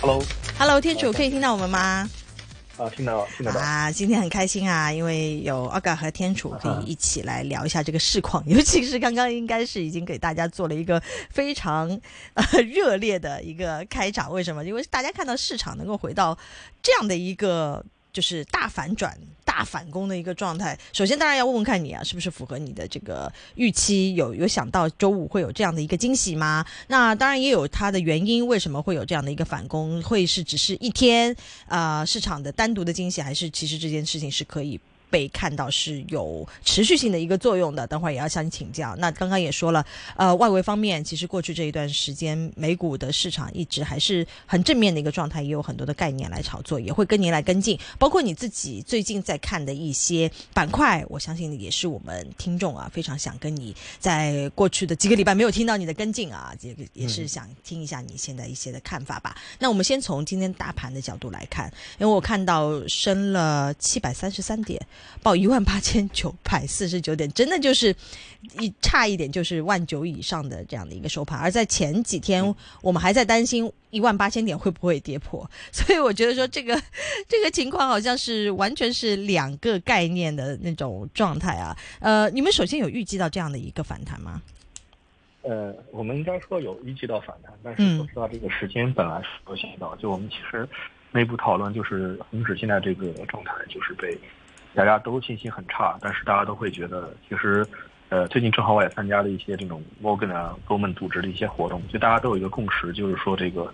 Hello，Hello，天主可以听到我们吗？啊，听到，听得到啊！今天很开心啊，因为有阿嘎和天楚可以一起来聊一下这个市况，尤其是刚刚应该是已经给大家做了一个非常 呃热烈的一个开场。为什么？因为大家看到市场能够回到这样的一个。就是大反转、大反攻的一个状态。首先，当然要问问看你啊，是不是符合你的这个预期？有有想到周五会有这样的一个惊喜吗？那当然也有它的原因，为什么会有这样的一个反攻？会是只是一天啊市场的单独的惊喜，还是其实这件事情是可以？被看到是有持续性的一个作用的，等会儿也要向你请教。那刚刚也说了，呃，外围方面其实过去这一段时间，美股的市场一直还是很正面的一个状态，也有很多的概念来炒作，也会跟您来跟进。包括你自己最近在看的一些板块，我相信也是我们听众啊非常想跟你在过去的几个礼拜没有听到你的跟进啊，这个也是想听一下你现在一些的看法吧。那我们先从今天大盘的角度来看，因为我看到升了七百三十三点。报一万八千九百四十九点，真的就是一差一点就是万九以上的这样的一个收盘。而在前几天，我们还在担心一万八千点会不会跌破，所以我觉得说这个这个情况好像是完全是两个概念的那种状态啊。呃，你们首先有预计到这样的一个反弹吗？呃，我们应该说有预计到反弹，但是不知道这个时间本来是有想到。就我们其实内部讨论，就是恒指现在这个状态就是被。大家都信心很差，但是大家都会觉得，其实，呃，最近正好我也参加了一些这种 Morgan 啊、Goldman 组织的一些活动，就大家都有一个共识，就是说这个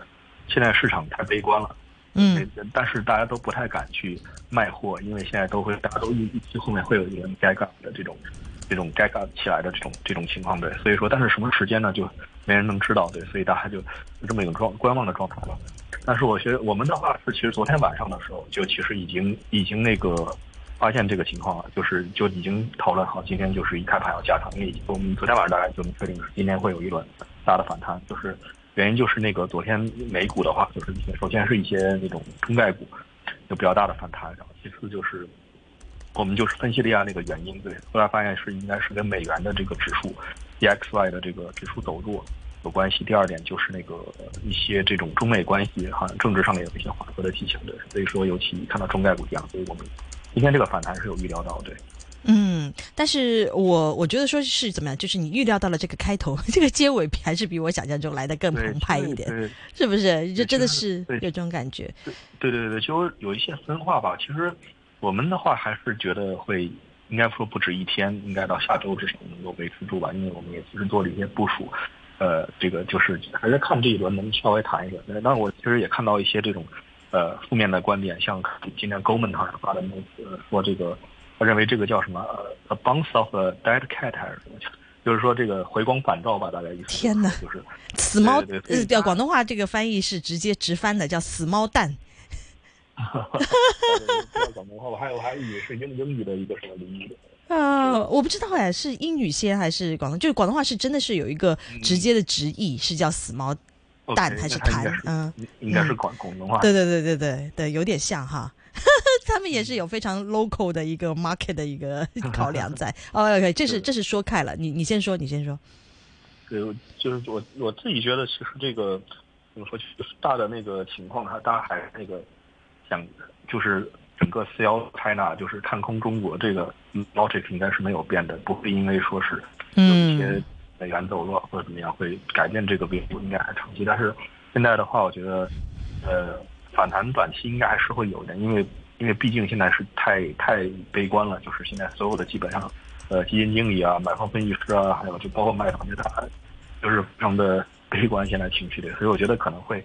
现在市场太悲观了，嗯，但是大家都不太敢去卖货，因为现在都会大家都预预期后面会有一个该干的这种这种该干起来的这种这种情况，对，所以说，但是什么时间呢，就没人能知道，对，所以大家就这么一个状观望的状态了。但是我觉得我们的话是，其实昨天晚上的时候就其实已经已经那个。发现这个情况了，就是就已经讨论好，今天就是一开盘要加仓，因为我们昨天晚上大概就能确定是今天会有一轮大的反弹，就是原因就是那个昨天美股的话，就是一些首先是一些那种中概股有比较大的反弹，然后其次就是我们就是分析了一下那个原因，对，后来发现是应该是跟美元的这个指数 DXY 的这个指数走弱有关系。第二点就是那个一些这种中美关系好像政治上面有一些缓和的迹象，对，所以说尤其看到中概股这样，所以我们。今天这个反弹是有预料到，对，嗯，但是我我觉得说是怎么样，就是你预料到了这个开头，这个结尾还是比我想象中来的更澎湃一点，是不是？就真的是有这种感觉。对对对对，就有一些分化吧。其实我们的话还是觉得会，应该说不止一天，应该到下周至少能够维持住吧。因为我们也其实做了一些部署，呃，这个就是还是看这一轮能稍微谈一点。但我其实也看到一些这种。呃，负面的观点，像今天 Goldman 他发的那个说这个，他认为这个叫什么呃，a bounce of a dead cat 还是什么，就是说这个回光返照吧，大概意思。天哪，就是死猫，呃，叫广东话这个翻译是直接直翻的，叫死猫蛋。哈哈哈哈哈。广东话，我还有还以为是英英语的一个什么领域的。啊，我不知道哎，是英语先还是广东？就是广东话是真的是有一个直接的直译，是叫死猫。蛋还是弹？嗯，应该是广广东话。对对对对对对，有点像哈。他们也是有非常 local 的一个 market 的一个 考量在。OK，这是这是说开了。你你先说，你先说。对，就是我我自己觉得，其实这个怎么说，就是大的那个情况，它大家还是那个想，就是整个四幺 China 就是看空中国这个 logic 应该是没有变的，不会因为说是有一些。美元走弱或者怎么样会改变这个并不，应该还长期。但是现在的话，我觉得，呃，反弹短期应该还是会有的，因为因为毕竟现在是太太悲观了，就是现在所有的基本上，呃，基金经理啊、买方分析师啊，还有就包括卖方的大盘，就是非常的悲观现在情绪的，所以我觉得可能会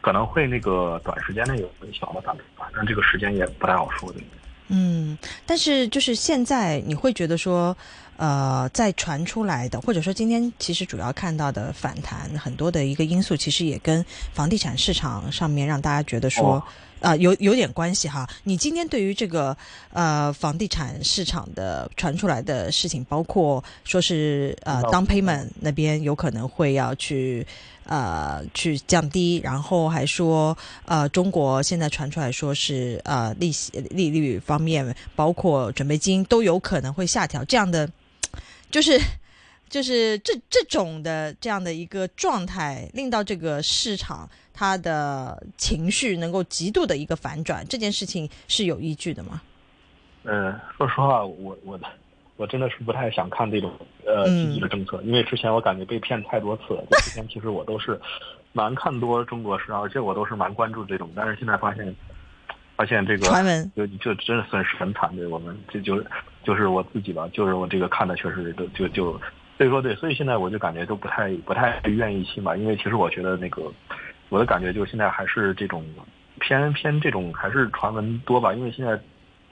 可能会那个短时间内有很小的反弹，但这个时间也不太好说的。嗯，但是就是现在你会觉得说。呃，在传出来的，或者说今天其实主要看到的反弹，很多的一个因素，其实也跟房地产市场上面让大家觉得说，啊，有有点关系哈。你今天对于这个呃房地产市场的传出来的事情，包括说是呃，down payment 那边有可能会要去呃去降低，然后还说呃，中国现在传出来说是呃利息利率方面，包括准备金都有可能会下调这样的。就是就是这这种的这样的一个状态，令到这个市场它的情绪能够极度的一个反转，这件事情是有依据的吗？呃，说实话，我我我真的是不太想看这种呃积极的政策，因为之前我感觉被骗太多次了。就之前其实我都是蛮看多中国市场，而且我都是蛮关注这种，但是现在发现发现这个传闻就就真的算是很惨对我们这就就是我自己吧，就是我这个看的确实都就就所以说对，所以现在我就感觉都不太不太愿意信吧，因为其实我觉得那个我的感觉就是现在还是这种偏偏这种还是传闻多吧，因为现在。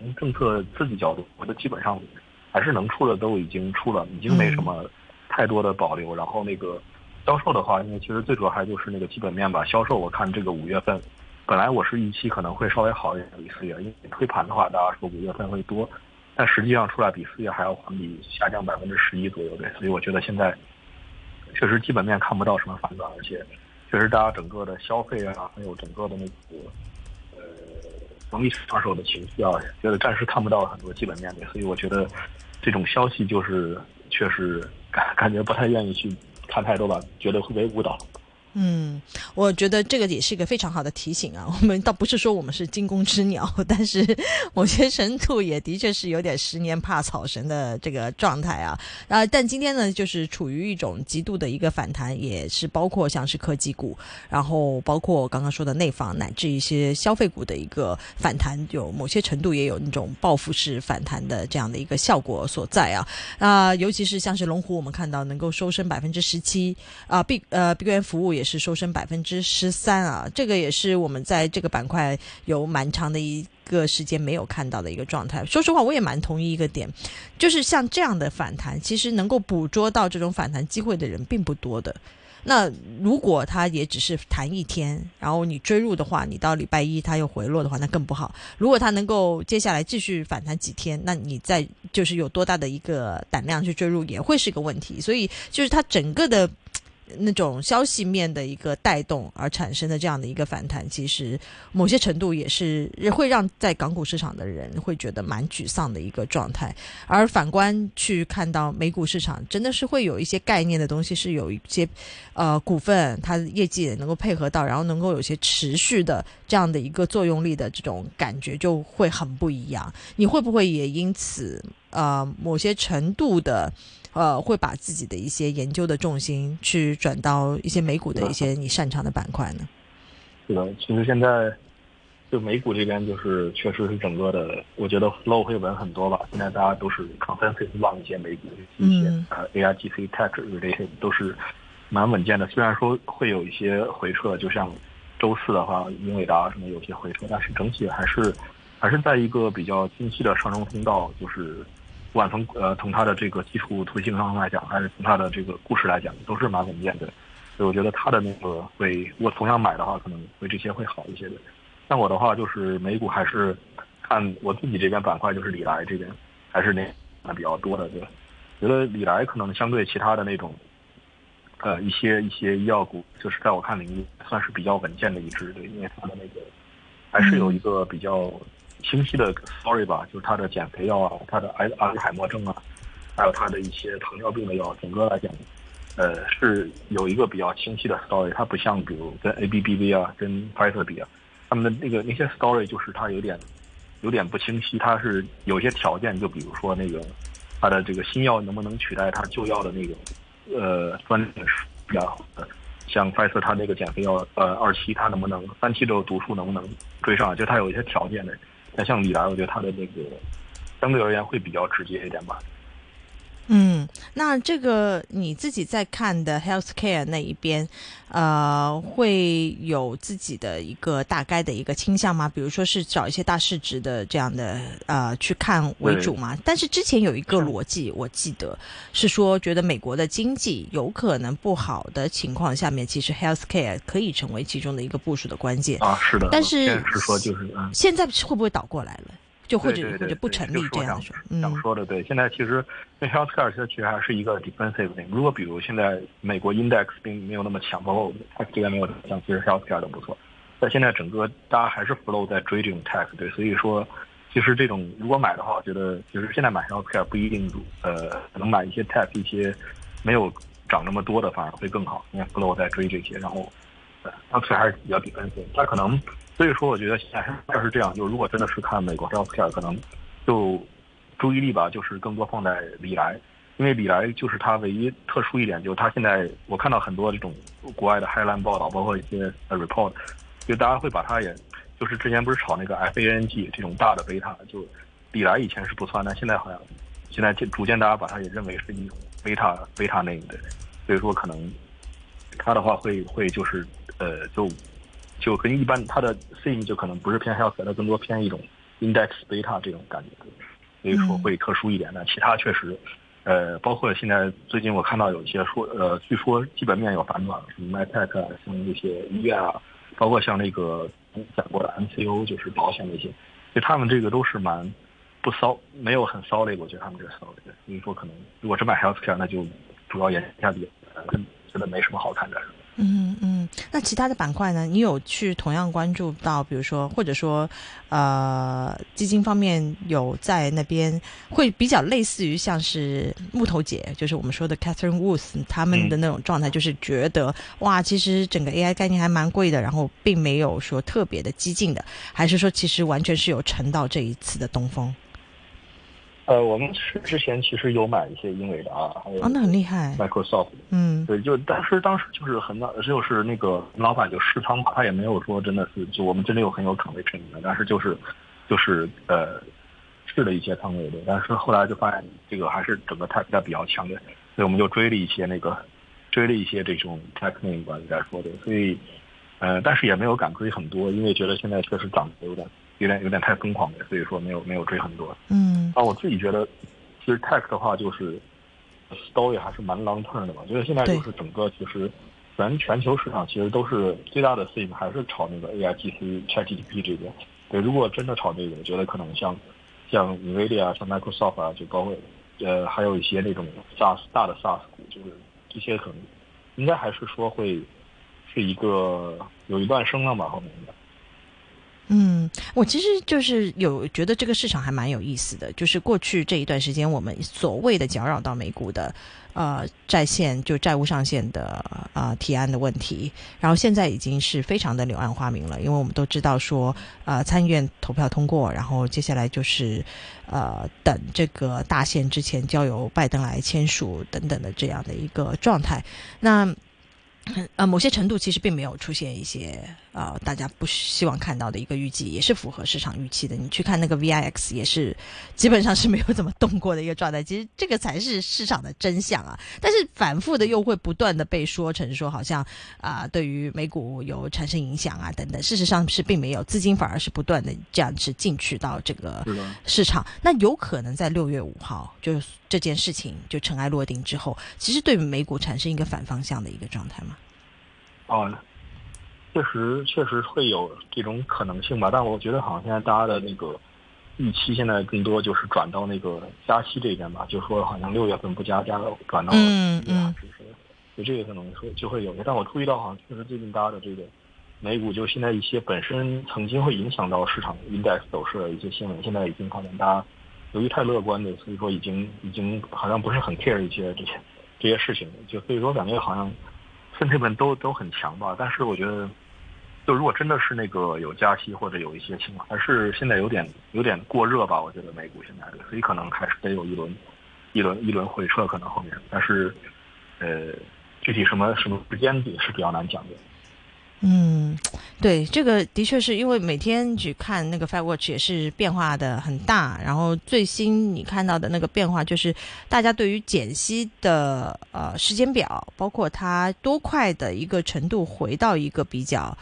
从政策刺激角度，我觉得基本上还是能出的都已经出了，已经没什么太多的保留。然后那个销售的话，因为其实最主要还就是那个基本面吧。销售我看这个五月份，本来我是预期可能会稍微好一点比四月，因为推盘的话，大家说五月份会多，但实际上出来比四月还要环比下降百分之十一左右对。所以我觉得现在确实基本面看不到什么反转，而且确实大家整个的消费啊，还有整个的那个。容易上手的情绪啊，觉得暂时看不到很多基本面的，所以我觉得这种消息就是确实感感觉不太愿意去看太多吧，觉得会被误导。嗯，我觉得这个也是一个非常好的提醒啊。我们倒不是说我们是惊弓之鸟，但是某些程度也的确是有点十年怕草绳的这个状态啊。啊，但今天呢，就是处于一种极度的一个反弹，也是包括像是科技股，然后包括刚刚说的内房，乃至一些消费股的一个反弹，有某些程度也有那种报复式反弹的这样的一个效果所在啊。啊，尤其是像是龙湖，我们看到能够收升百分之十七啊，B 呃碧桂园服务也。是是收升百分之十三啊，这个也是我们在这个板块有蛮长的一个时间没有看到的一个状态。说实话，我也蛮同意一个点，就是像这样的反弹，其实能够捕捉到这种反弹机会的人并不多的。那如果它也只是弹一天，然后你追入的话，你到礼拜一它又回落的话，那更不好。如果它能够接下来继续反弹几天，那你再就是有多大的一个胆量去追入，也会是一个问题。所以就是它整个的。那种消息面的一个带动而产生的这样的一个反弹，其实某些程度也是会让在港股市场的人会觉得蛮沮丧的一个状态。而反观去看到美股市场，真的是会有一些概念的东西，是有一些呃股份它业绩也能够配合到，然后能够有些持续的这样的一个作用力的这种感觉就会很不一样。你会不会也因此呃某些程度的？呃，会把自己的一些研究的重心去转到一些美股的一些你擅长的板块呢？是的，其实现在就美股这边就是确实是整个的，我觉得 flow 会稳很多吧。现在大家都是 consensus 望一些美股一些呃 A I G C Tech 这些都是蛮稳健的。虽然说会有一些回撤，就像周四的话，英伟达什么有些回撤，但是整体还是还是在一个比较清晰的上升通道，就是。不管从呃从它的这个基础图形上来讲，还是从它的这个故事来讲，都是蛮稳健的。所以我觉得它的那个会，如果同样买的话，可能会这些会好一些的。像我的话，就是美股还是看我自己这边板块，就是李来这边还是那比较多的。对，觉得李来可能相对其他的那种呃一些一些医药股，就是在我看领域算是比较稳健的一支。对，因为它的那个还是有一个比较。清晰的 story 吧，就是它的减肥药啊，它的阿阿尔海默症啊，还有它的一些糖尿病的药，整个来讲，呃，是有一个比较清晰的 story。它不像比如跟 A B B V 啊，跟 Pfizer 比啊，他们的那个那些 story 就是它有点有点不清晰。它是有些条件，就比如说那个它的这个新药能不能取代它旧药的那个呃专利比较好的。像 Pfizer 它那个减肥药呃二期它能不能三期的毒素能不能追上？就它有一些条件的。那像李来，我觉得他的那个相对而言会比较直接一点吧。嗯，那这个你自己在看的 healthcare 那一边，呃，会有自己的一个大概的一个倾向吗？比如说是找一些大市值的这样的呃去看为主吗？但是之前有一个逻辑，我记得是说，觉得美国的经济有可能不好的情况下面，其实 healthcare 可以成为其中的一个部署的关键啊。是的，但是是说就是现在会不会倒过来了？就或者或者不成立这样说，想说的对。现在其实因为 healthcare 其实还是一个 defensive thing。如果比如现在美国 index 并没有那么强，包括 tech 这边没有像其实 healthcare 都不错。但现在整个大家还是 flow 在追这种 tech，对。所以说，其实这种如果买的话，我觉得其实现在买 healthcare 不一定呃能买一些 tech 一些没有涨那么多的反而会更好，因为 flow 在追这些，然后呃，当时还是比较 defensive，那可能所以说我觉得现在是这样，就如果真的是看美国 stop 可能就注意力吧，就是更多放在李来。因为李来就是它唯一特殊一点，就是它现在我看到很多这种国外的 headline 报道，包括一些 report，就大家会把它也，就是之前不是炒那个 FANG 这种大的贝塔，就李来以前是不算，但现在好像现在逐渐大家把它也认为是一种贝塔贝塔内的，所以说可能它的话会会就是呃就就跟一般它的 theme 就可能不是偏 health，它更多偏一种 index 贝塔这种感觉，所以说会特殊一点，但其他确实。呃，包括现在最近我看到有一些说，呃，据说基本面有反转，什么 MedTech 像那些医院啊，包括像那个讲过的 MCO，就是保险那些，就他们这个都是蛮不骚，没有很骚的，我觉得他们这骚的，所以说可能如果只买 Healthcare，那就主要研一下比，觉得没什么好看的。嗯嗯，那其他的板块呢？你有去同样关注到，比如说，或者说，呃，基金方面有在那边会比较类似于像是木头姐，就是我们说的 Catherine Woods 他们的那种状态，就是觉得哇，其实整个 AI 概念还蛮贵的，然后并没有说特别的激进的，还是说其实完全是有乘到这一次的东风。呃，我们是之前其实有买一些英伟达，还有哦，那很厉害，Microsoft，嗯，对，就当时当时就是很早，就是那个老板就试仓嘛，他也没有说真的是，就我们真的有很有储备成的，但是就是就是呃试了一些仓位的，但是后来就发现这个还是整个 tech 比较强的，所以我们就追了一些那个追了一些这种 tech name 吧，说的，所以呃，但是也没有敢追很多，因为觉得现在确实涨得有点。有点有点太疯狂了，所以说没有没有追很多。嗯，啊，我自己觉得，其实 tech 的话就是 story 还是蛮 long term 的吧。就是现在就是整个其实全全球市场其实都是最大的 theme 还是炒那个 A I G C ChatGPT 这边。对，如果真的炒这个，我觉得可能像像 Nvidia 像 Microsoft 啊，就包括呃还有一些那种 SaaS 大的 SaaS 股，就是这些可能应该还是说会是一个有一段声浪吧后面的。嗯，我其实就是有觉得这个市场还蛮有意思的，就是过去这一段时间我们所谓的搅扰到美股的，呃，债线就债务上限的啊提案的问题，然后现在已经是非常的柳暗花明了，因为我们都知道说，呃，参议院投票通过，然后接下来就是呃等这个大限之前交由拜登来签署等等的这样的一个状态，那。呃，某些程度其实并没有出现一些呃大家不希望看到的一个预计，也是符合市场预期的。你去看那个 VIX 也是基本上是没有怎么动过的一个状态。其实这个才是市场的真相啊！但是反复的又会不断的被说成说好像啊对于美股有产生影响啊等等。事实上是并没有，资金反而是不断的这样子进去到这个市场。那有可能在六月五号就这件事情就尘埃落定之后，其实对美股产生一个反方向的一个状态吗？哦，确实确实会有这种可能性吧，但我觉得好像现在大家的那个预期现在更多就是转到那个加息这边吧，就说好像六月份不加，加转到嗯嗯，就这个可能说就会有但我注意到好像确实最近大家的这个美股，就现在一些本身曾经会影响到市场 index 走势的一些新闻，现在已经好像大家由于太乐观的，所以说已经已经好像不是很 care 一些这些这些事情，就所以说感觉好像。分配本都都很强吧，但是我觉得，就如果真的是那个有加息或者有一些情况，还是现在有点有点过热吧。我觉得美股现在，所以可能还是得有一轮一轮一轮回撤，可能后面，但是呃，具体什么什么时间点是比较难讲的。嗯，对，这个的确是因为每天去看那个 Five Watch 也是变化的很大，然后最新你看到的那个变化就是大家对于减息的呃时间表，包括它多快的一个程度回到一个比较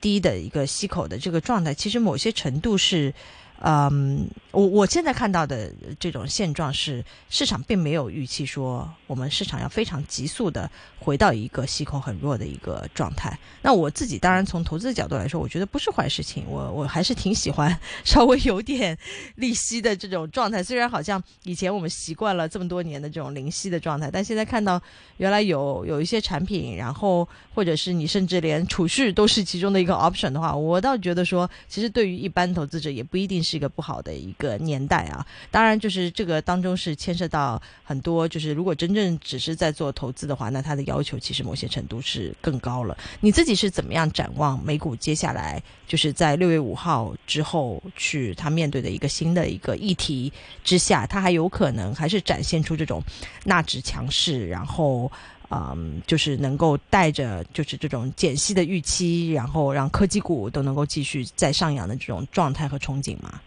低的一个吸口的这个状态，其实某些程度是。嗯，我我现在看到的这种现状是，市场并没有预期说我们市场要非常急速的回到一个息口很弱的一个状态。那我自己当然从投资的角度来说，我觉得不是坏事情。我我还是挺喜欢稍微有点利息的这种状态。虽然好像以前我们习惯了这么多年的这种零息的状态，但现在看到原来有有一些产品，然后或者是你甚至连储蓄都是其中的一个 option 的话，我倒觉得说，其实对于一般投资者也不一定。是一个不好的一个年代啊。当然，就是这个当中是牵涉到很多，就是如果真正只是在做投资的话，那它的要求其实某些程度是更高了。你自己是怎么样展望美股接下来就是在六月五号之后去它面对的一个新的一个议题之下，它还有可能还是展现出这种纳指强势，然后。嗯，就是能够带着就是这种减息的预期，然后让科技股都能够继续再上扬的这种状态和憧憬吗？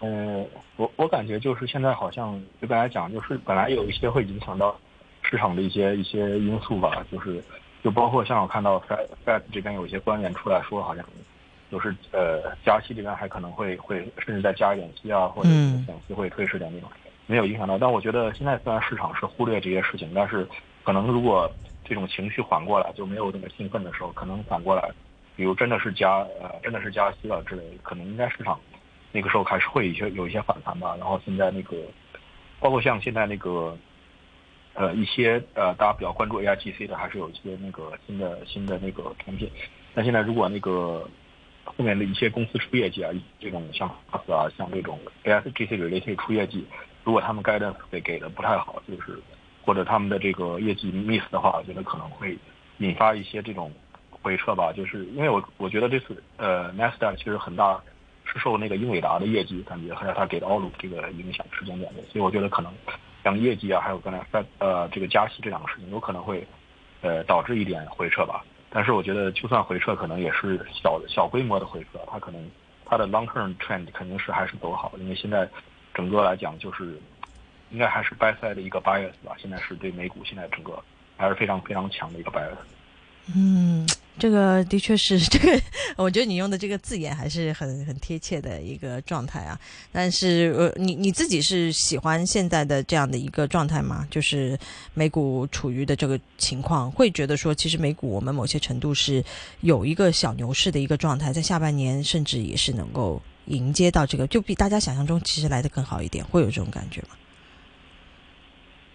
呃，我我感觉就是现在好像就大家讲，就是本来有一些会影响到市场的一些一些因素吧，就是就包括像我看到 Fed Fed 这边有一些官员出来说，好像就是呃加息这边还可能会会甚至再加一点息啊，或者减息会推迟点那种。没有影响到，但我觉得现在虽然市场是忽略这些事情，但是可能如果这种情绪缓过来，就没有那么兴奋的时候，可能反过来，比如真的是加呃真的是加息了之类，可能应该市场那个时候还是会一些有一些反弹吧。然后现在那个包括像现在那个呃一些呃大家比较关注 A I G C 的，还是有一些那个新的新的那个产品。那现在如果那个后面的一些公司出业绩啊，这种像阿斯啊，像这种 A I G C related 出业绩。如果他们 guidance 给给的不太好，就是或者他们的这个业绩 miss 的话，我觉得可能会引发一些这种回撤吧。就是因为我我觉得这次呃 n e s t a 其实很大是受那个英伟达的业绩感觉还有他给的 OIL 这个影响时间点的，所以我觉得可能像业绩啊，还有刚才在呃这个加息这两个事情，有可能会呃导致一点回撤吧。但是我觉得就算回撤，可能也是小小规模的回撤，它可能它的 long term trend 肯定是还是走好，因为现在。整个来讲，就是应该还是 buy side 的一个 bias 吧。现在是对美股现在整个还是非常非常强的一个 bias。嗯，这个的确是这个，我觉得你用的这个字眼还是很很贴切的一个状态啊。但是呃，你你自己是喜欢现在的这样的一个状态吗？就是美股处于的这个情况，会觉得说，其实美股我们某些程度是有一个小牛市的一个状态，在下半年甚至也是能够。迎接到这个，就比大家想象中其实来的更好一点，会有这种感觉吗？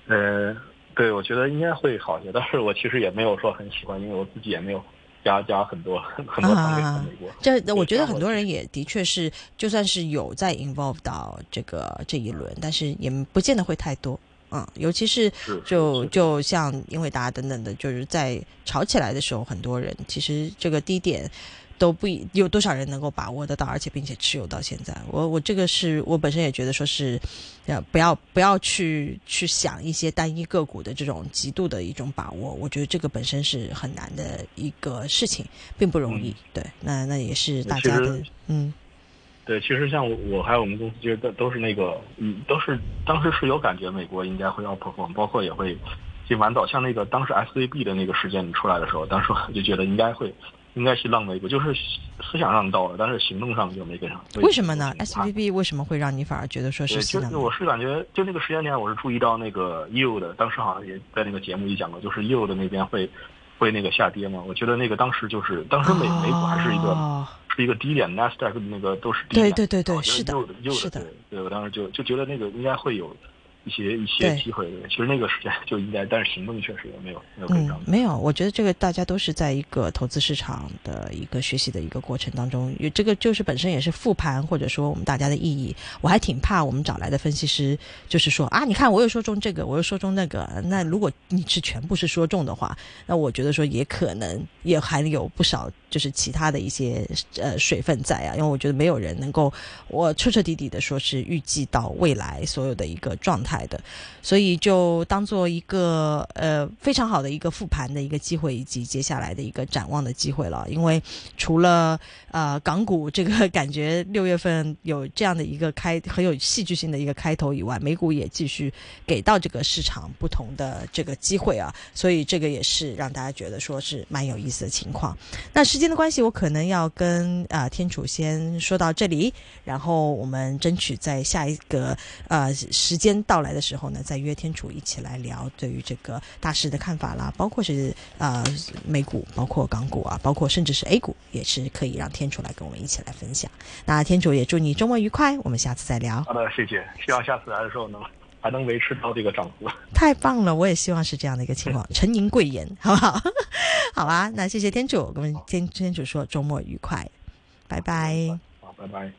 呃，对，我觉得应该会好一些，但是我其实也没有说很喜欢，因为我自己也没有加加很多 很多仓位在美国。这我觉得很多人也的确是，就算是有在 involve 到这个这一轮，但是也不见得会太多。嗯，尤其是就就像英伟达等等的，就是在吵起来的时候，很多人其实这个低点。都不有多少人能够把握得到，而且并且持有到现在。我我这个是我本身也觉得说是，呃，不要不要去去想一些单一个股的这种极度的一种把握。我觉得这个本身是很难的一个事情，并不容易。对，那那也是大家的，嗯，对，其实像我还有我们公司，其实都都是那个，嗯，都是当时是有感觉美国应该会要 perform，包括也会进晚早，像那个当时 S V B 的那个事件出来的时候，当时我就觉得应该会。应该是浪美股，就是思想上到了，但是行动上就没跟上。为什么呢？S V B 为什么会让你反而觉得说是？其实我是感觉，就那个时间点，我是注意到那个 U 的，当时好像也在那个节目里讲过，就是 U 的那边会会那个下跌嘛。我觉得那个当时就是当时美美股还是一个是一个低点 n a s d a q 那个都是低点。对对对对，是的，是的。对，我当时就就觉得那个应该会有。一些一些机会，其实那个时间就应该，但是行动确实也没有没有跟上。没有，我觉得这个大家都是在一个投资市场的一个学习的一个过程当中，这个就是本身也是复盘或者说我们大家的意义。我还挺怕我们找来的分析师，就是说啊，你看我又说中这个，我又说中那个。那如果你是全部是说中的话，那我觉得说也可能也还有不少就是其他的一些呃水分在啊，因为我觉得没有人能够我彻彻底底的说是预计到未来所有的一个状态。的，所以就当做一个呃非常好的一个复盘的一个机会，以及接下来的一个展望的机会了。因为除了呃港股这个 感觉六月份有这样的一个开很有戏剧性的一个开头以外，美股也继续给到这个市场不同的这个机会啊。所以这个也是让大家觉得说是蛮有意思的情况。那时间的关系，我可能要跟啊天楚先说到这里，然后我们争取在下一个呃时间到。来的时候呢，再约天楚一起来聊对于这个大势的看法啦，包括是呃美股，包括港股啊，包括甚至是 A 股，也是可以让天楚来跟我们一起来分享。那天楚也祝你周末愉快，我们下次再聊。好的，谢谢，希望下次来的时候能还能维持到这个涨幅。太棒了，我也希望是这样的一个情况。陈吟贵言，好不好？好啊，那谢谢天主，我们天天主说周末愉快，拜拜。好，拜拜。